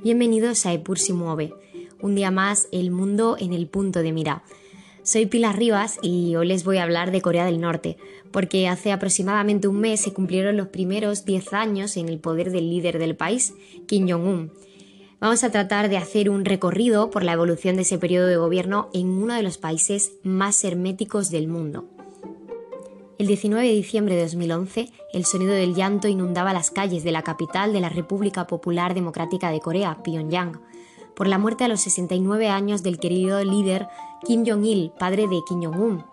Bienvenidos a Epur si mueve, un día más el mundo en el punto de mira. Soy Pilar Rivas y hoy les voy a hablar de Corea del Norte, porque hace aproximadamente un mes se cumplieron los primeros 10 años en el poder del líder del país, Kim Jong-un. Vamos a tratar de hacer un recorrido por la evolución de ese periodo de gobierno en uno de los países más herméticos del mundo. El 19 de diciembre de 2011, el sonido del llanto inundaba las calles de la capital de la República Popular Democrática de Corea, Pyongyang, por la muerte a los 69 años del querido líder Kim Jong-il, padre de Kim Jong-un.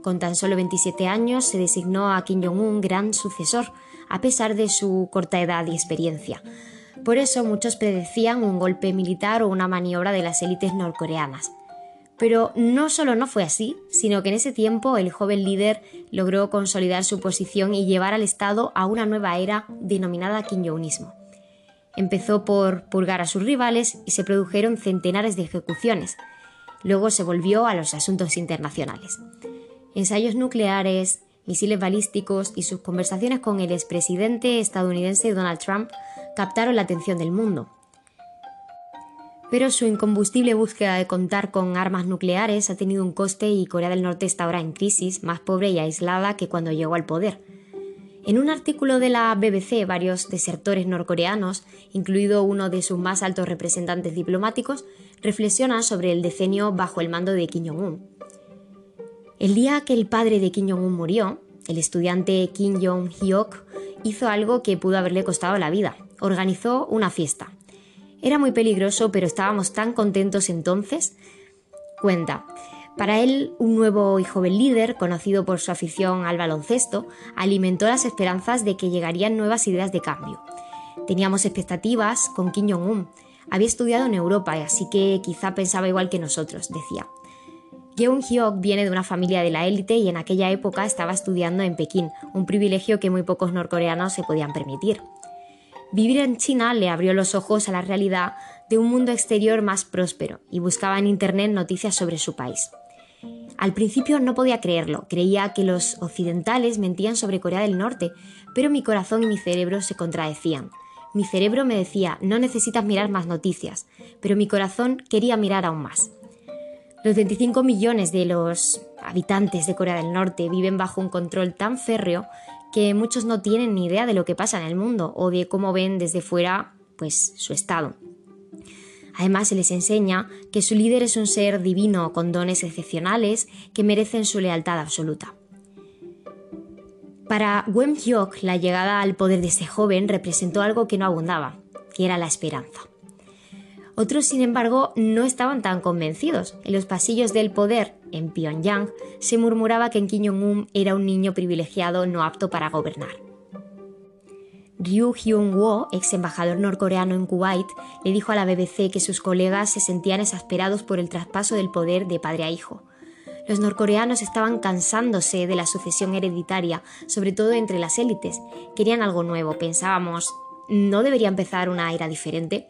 Con tan solo 27 años se designó a Kim Jong-un gran sucesor, a pesar de su corta edad y experiencia. Por eso muchos predecían un golpe militar o una maniobra de las élites norcoreanas. Pero no solo no fue así, sino que en ese tiempo el joven líder logró consolidar su posición y llevar al Estado a una nueva era denominada Kim Empezó por purgar a sus rivales y se produjeron centenares de ejecuciones. Luego se volvió a los asuntos internacionales. Ensayos nucleares, misiles balísticos y sus conversaciones con el expresidente estadounidense Donald Trump captaron la atención del mundo pero su incombustible búsqueda de contar con armas nucleares ha tenido un coste y Corea del Norte está ahora en crisis, más pobre y aislada que cuando llegó al poder. En un artículo de la BBC, varios desertores norcoreanos, incluido uno de sus más altos representantes diplomáticos, reflexionan sobre el decenio bajo el mando de Kim Jong-un. El día que el padre de Kim Jong-un murió, el estudiante Kim Jong-hyuk hizo algo que pudo haberle costado la vida. Organizó una fiesta. Era muy peligroso, pero estábamos tan contentos entonces. Cuenta. Para él, un nuevo y joven líder, conocido por su afición al baloncesto, alimentó las esperanzas de que llegarían nuevas ideas de cambio. Teníamos expectativas con Kim Jong-un. Había estudiado en Europa, así que quizá pensaba igual que nosotros, decía. Yeon Hyuk viene de una familia de la élite y en aquella época estaba estudiando en Pekín, un privilegio que muy pocos norcoreanos se podían permitir. Vivir en China le abrió los ojos a la realidad de un mundo exterior más próspero y buscaba en Internet noticias sobre su país. Al principio no podía creerlo, creía que los occidentales mentían sobre Corea del Norte, pero mi corazón y mi cerebro se contradecían. Mi cerebro me decía, no necesitas mirar más noticias, pero mi corazón quería mirar aún más. Los 25 millones de los habitantes de Corea del Norte viven bajo un control tan férreo que muchos no tienen ni idea de lo que pasa en el mundo o de cómo ven desde fuera pues su estado. Además se les enseña que su líder es un ser divino con dones excepcionales que merecen su lealtad absoluta. Para Wen Hyok, la llegada al poder de ese joven representó algo que no abundaba, que era la esperanza. Otros, sin embargo, no estaban tan convencidos. En los pasillos del poder, en Pyongyang, se murmuraba que Kim Jong-un era un niño privilegiado no apto para gobernar. Ryu Hyun-woo, ex embajador norcoreano en Kuwait, le dijo a la BBC que sus colegas se sentían exasperados por el traspaso del poder de padre a hijo. Los norcoreanos estaban cansándose de la sucesión hereditaria, sobre todo entre las élites. Querían algo nuevo, pensábamos, ¿no debería empezar una era diferente?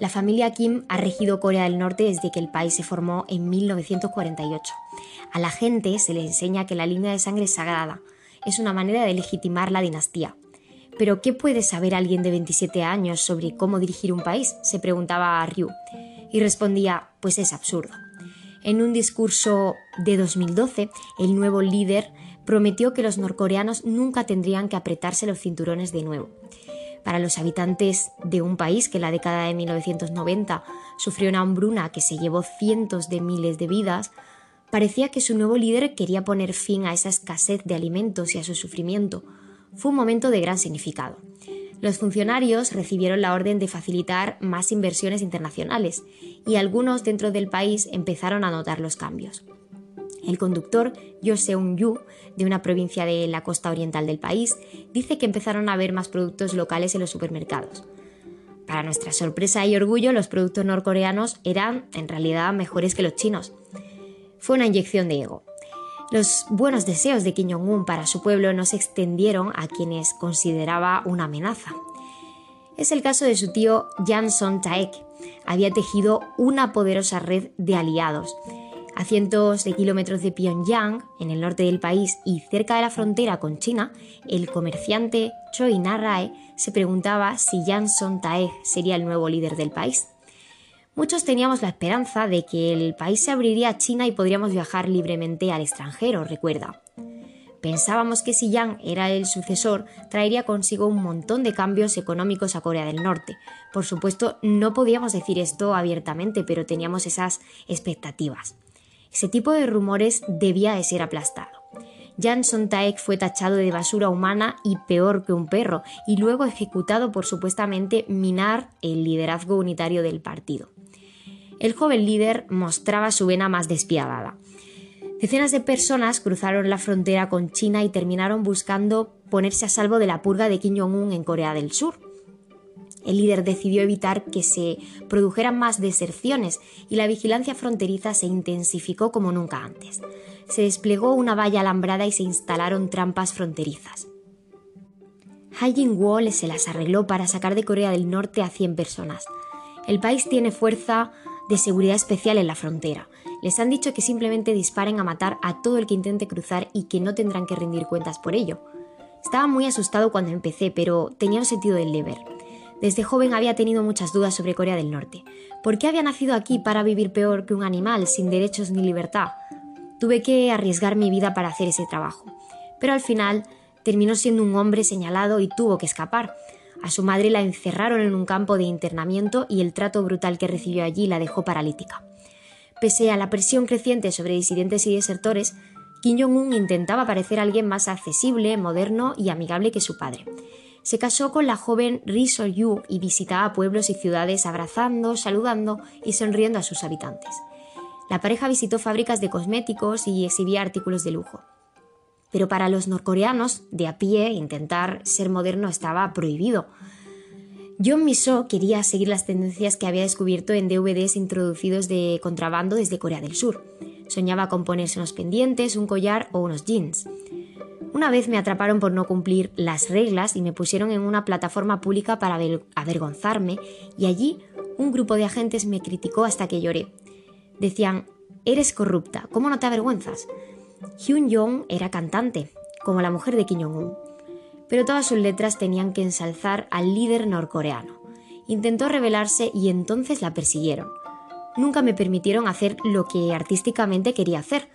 La familia Kim ha regido Corea del Norte desde que el país se formó en 1948. A la gente se le enseña que la línea de sangre es sagrada. Es una manera de legitimar la dinastía. Pero ¿qué puede saber alguien de 27 años sobre cómo dirigir un país? se preguntaba a Ryu. Y respondía, pues es absurdo. En un discurso de 2012, el nuevo líder prometió que los norcoreanos nunca tendrían que apretarse los cinturones de nuevo para los habitantes de un país que en la década de 1990 sufrió una hambruna que se llevó cientos de miles de vidas, parecía que su nuevo líder quería poner fin a esa escasez de alimentos y a su sufrimiento. Fue un momento de gran significado. Los funcionarios recibieron la orden de facilitar más inversiones internacionales y algunos dentro del país empezaron a notar los cambios. El conductor Yo Seung-yu, de una provincia de la costa oriental del país, dice que empezaron a ver más productos locales en los supermercados. Para nuestra sorpresa y orgullo, los productos norcoreanos eran en realidad mejores que los chinos. Fue una inyección de ego. Los buenos deseos de Kim Jong-un para su pueblo no se extendieron a quienes consideraba una amenaza. Es el caso de su tío Jan Son Taek. Había tejido una poderosa red de aliados A cientos de kilómetros de Pyongyang, en el norte del país y cerca de la frontera con China, el comerciante Choi Na-rae se preguntaba si Yang Son-taek sería el nuevo líder del país. Muchos teníamos la esperanza de que el país se abriría a China y podríamos viajar libremente al extranjero, recuerda. Pensábamos que si Yang era el sucesor, traería consigo un montón de cambios económicos a Corea del Norte. Por supuesto, no podíamos decir esto abiertamente, pero teníamos esas expectativas. Ese tipo de rumores debía de ser aplastado. Jan Sontaek fue tachado de basura humana y peor que un perro, y luego ejecutado por supuestamente minar el liderazgo unitario del partido. El joven líder mostraba su vena más despiadada. Decenas de personas cruzaron la frontera con China y terminaron buscando ponerse a salvo de la purga de Kim Jong-un en Corea del Sur. El líder decidió evitar que se produjeran más deserciones y la vigilancia fronteriza se intensificó como nunca antes. Se desplegó una valla alambrada y se instalaron trampas fronterizas. Haijin Wall se las arregló para sacar de Corea del Norte a 100 personas. El país tiene fuerza de seguridad especial en la frontera. Les han dicho que simplemente disparen a matar a todo el que intente cruzar y que no tendrán que rendir cuentas por ello. Estaba muy asustado cuando empecé, pero tenía un sentido del deber. Desde joven había tenido muchas dudas sobre Corea del Norte. ¿Por qué había nacido aquí para vivir peor que un animal, sin derechos ni libertad? Tuve que arriesgar mi vida para hacer ese trabajo. Pero al final terminó siendo un hombre señalado y tuvo que escapar. A su madre la encerraron en un campo de internamiento y el trato brutal que recibió allí la dejó paralítica. Pese a la presión creciente sobre disidentes y desertores, Kim Jong-un intentaba parecer alguien más accesible, moderno y amigable que su padre se casó con la joven Ri Sol-yu y visitaba pueblos y ciudades abrazando, saludando y sonriendo a sus habitantes. La pareja visitó fábricas de cosméticos y exhibía artículos de lujo. Pero para los norcoreanos, de a pie, intentar ser moderno estaba prohibido. John Miso quería seguir las tendencias que había descubierto en DVDs introducidos de contrabando desde Corea del Sur. Soñaba con ponerse unos pendientes, un collar o unos jeans. Una vez me atraparon por no cumplir las reglas y me pusieron en una plataforma pública para avergonzarme y allí un grupo de agentes me criticó hasta que lloré. Decían, eres corrupta, ¿cómo no te avergüenzas? Hyun Jong era cantante, como la mujer de Kim Jong-un, pero todas sus letras tenían que ensalzar al líder norcoreano. Intentó rebelarse y entonces la persiguieron. Nunca me permitieron hacer lo que artísticamente quería hacer,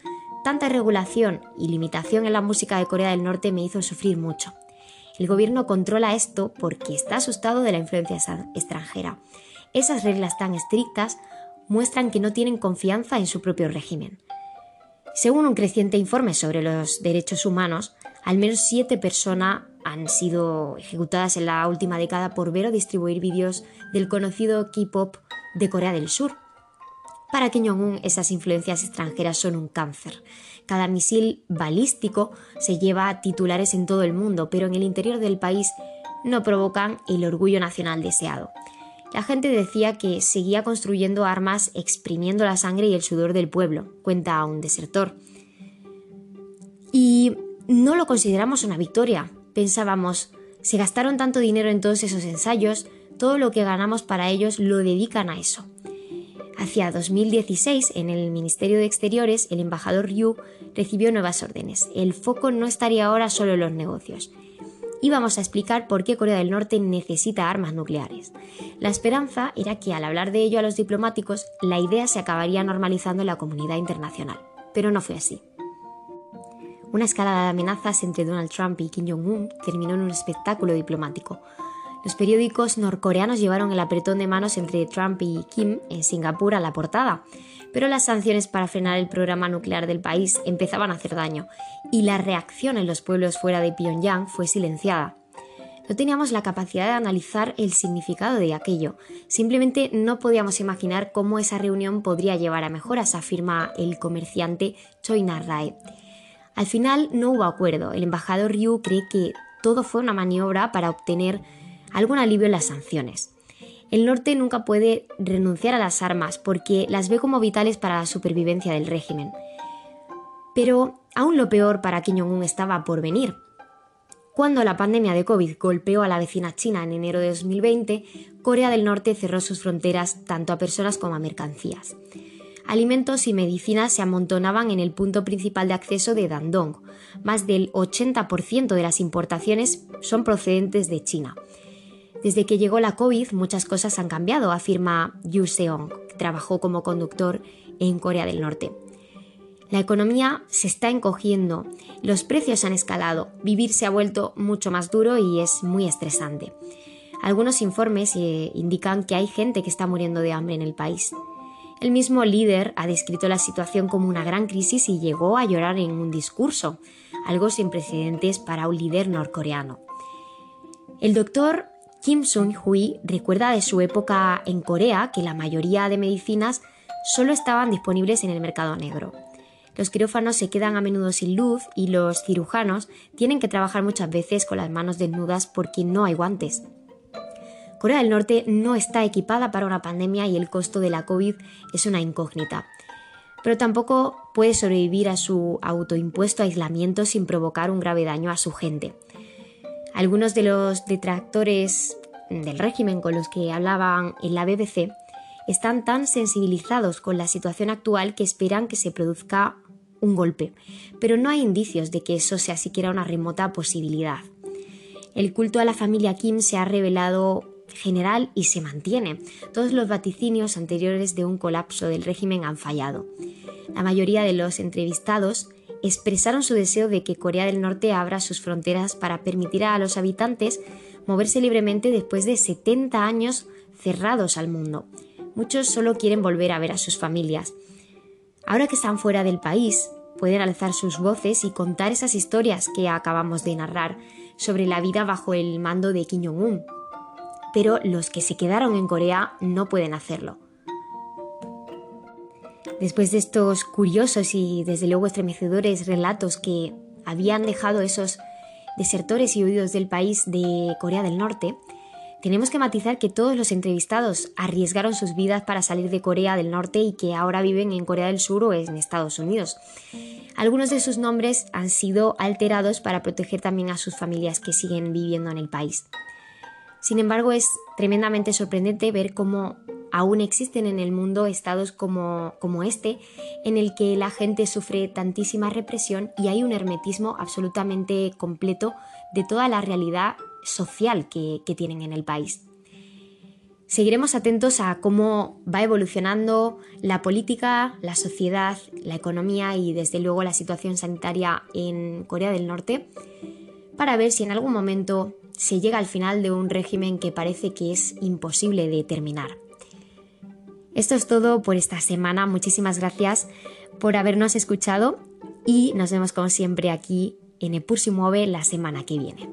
Tanta regulación y limitación en la música de Corea del Norte me hizo sufrir mucho. El gobierno controla esto porque está asustado de la influencia extranjera. Esas reglas tan estrictas muestran que no tienen confianza en su propio régimen. Según un creciente informe sobre los derechos humanos, al menos siete personas han sido ejecutadas en la última década por ver o distribuir vídeos del conocido K-pop de Corea del Sur, para Kim Jong-un esas influencias extranjeras son un cáncer. Cada misil balístico se lleva titulares en todo el mundo, pero en el interior del país no provocan el orgullo nacional deseado. La gente decía que seguía construyendo armas exprimiendo la sangre y el sudor del pueblo, cuenta un desertor. Y no lo consideramos una victoria. Pensábamos, se gastaron tanto dinero en todos esos ensayos, todo lo que ganamos para ellos lo dedican a eso. Hacia 2016, en el Ministerio de Exteriores, el embajador Ryu recibió nuevas órdenes. El foco no estaría ahora solo en los negocios. Íbamos a explicar por qué Corea del Norte necesita armas nucleares. La esperanza era que al hablar de ello a los diplomáticos, la idea se acabaría normalizando en la comunidad internacional. Pero no fue así. Una escalada de amenazas entre Donald Trump y Kim Jong-un terminó en un espectáculo diplomático. Los periódicos norcoreanos llevaron el apretón de manos entre Trump y Kim en Singapur a la portada, pero las sanciones para frenar el programa nuclear del país empezaban a hacer daño, y la reacción en los pueblos fuera de Pyongyang fue silenciada. No teníamos la capacidad de analizar el significado de aquello, simplemente no podíamos imaginar cómo esa reunión podría llevar a mejoras, afirma el comerciante Choi Na-rae. Al final no hubo acuerdo, el embajador Ryu cree que todo fue una maniobra para obtener algún alivio en las sanciones. El norte nunca puede renunciar a las armas porque las ve como vitales para la supervivencia del régimen. Pero aún lo peor para Kim Jong-un estaba por venir. Cuando la pandemia de COVID golpeó a la vecina China en enero de 2020, Corea del Norte cerró sus fronteras tanto a personas como a mercancías. Alimentos y medicinas se amontonaban en el punto principal de acceso de Dandong. Más del 80% de las importaciones son procedentes de China. Desde que llegó la COVID, muchas cosas han cambiado, afirma Yu Seong, que trabajó como conductor en Corea del Norte. La economía se está encogiendo, los precios han escalado, vivir se ha vuelto mucho más duro y es muy estresante. Algunos informes eh, indican que hay gente que está muriendo de hambre en el país. El mismo líder ha descrito la situación como una gran crisis y llegó a llorar en un discurso, algo sin precedentes para un líder norcoreano. El doctor Kim Sun-hui recuerda de su época en Corea que la mayoría de medicinas solo estaban disponibles en el mercado negro. Los quirófanos se quedan a menudo sin luz y los cirujanos tienen que trabajar muchas veces con las manos desnudas porque no hay guantes. Corea del Norte no está equipada para una pandemia y el costo de la COVID es una incógnita. Pero tampoco puede sobrevivir a su autoimpuesto aislamiento sin provocar un grave daño a su gente. Algunos de los detractores del régimen con los que hablaban en la BBC están tan sensibilizados con la situación actual que esperan que se produzca un golpe, pero no hay indicios de que eso sea siquiera una remota posibilidad. El culto a la familia Kim se ha revelado general y se mantiene. Todos los vaticinios anteriores de un colapso del régimen han fallado. La mayoría de los entrevistados expresaron su deseo de que Corea del Norte abra sus fronteras para permitir a los habitantes moverse libremente después de 70 años cerrados al mundo. Muchos solo quieren volver a ver a sus familias. Ahora que están fuera del país, pueden alzar sus voces y contar esas historias que acabamos de narrar sobre la vida bajo el mando de Kim Jong-un pero los que se quedaron en Corea no pueden hacerlo. Después de estos curiosos y desde luego estremecedores relatos que habían dejado esos desertores y huidos del país de Corea del Norte, tenemos que matizar que todos los entrevistados arriesgaron sus vidas para salir de Corea del Norte y que ahora viven en Corea del Sur o en Estados Unidos. Algunos de sus nombres han sido alterados para proteger también a sus familias que siguen viviendo en el país. Sin embargo, es tremendamente sorprendente ver cómo aún existen en el mundo estados como, este, en el que la gente sufre tantísima represión y hay un hermetismo absolutamente completo de toda la realidad social que, que tienen en el país. Seguiremos atentos a cómo va evolucionando la política, la sociedad, la economía y desde luego la situación sanitaria en Corea del Norte para ver si en algún momento se llega al final de un régimen que parece que es imposible de terminar. Esto es todo por esta semana. Muchísimas gracias por habernos escuchado y nos vemos como siempre aquí en Epur Mueve la semana que viene.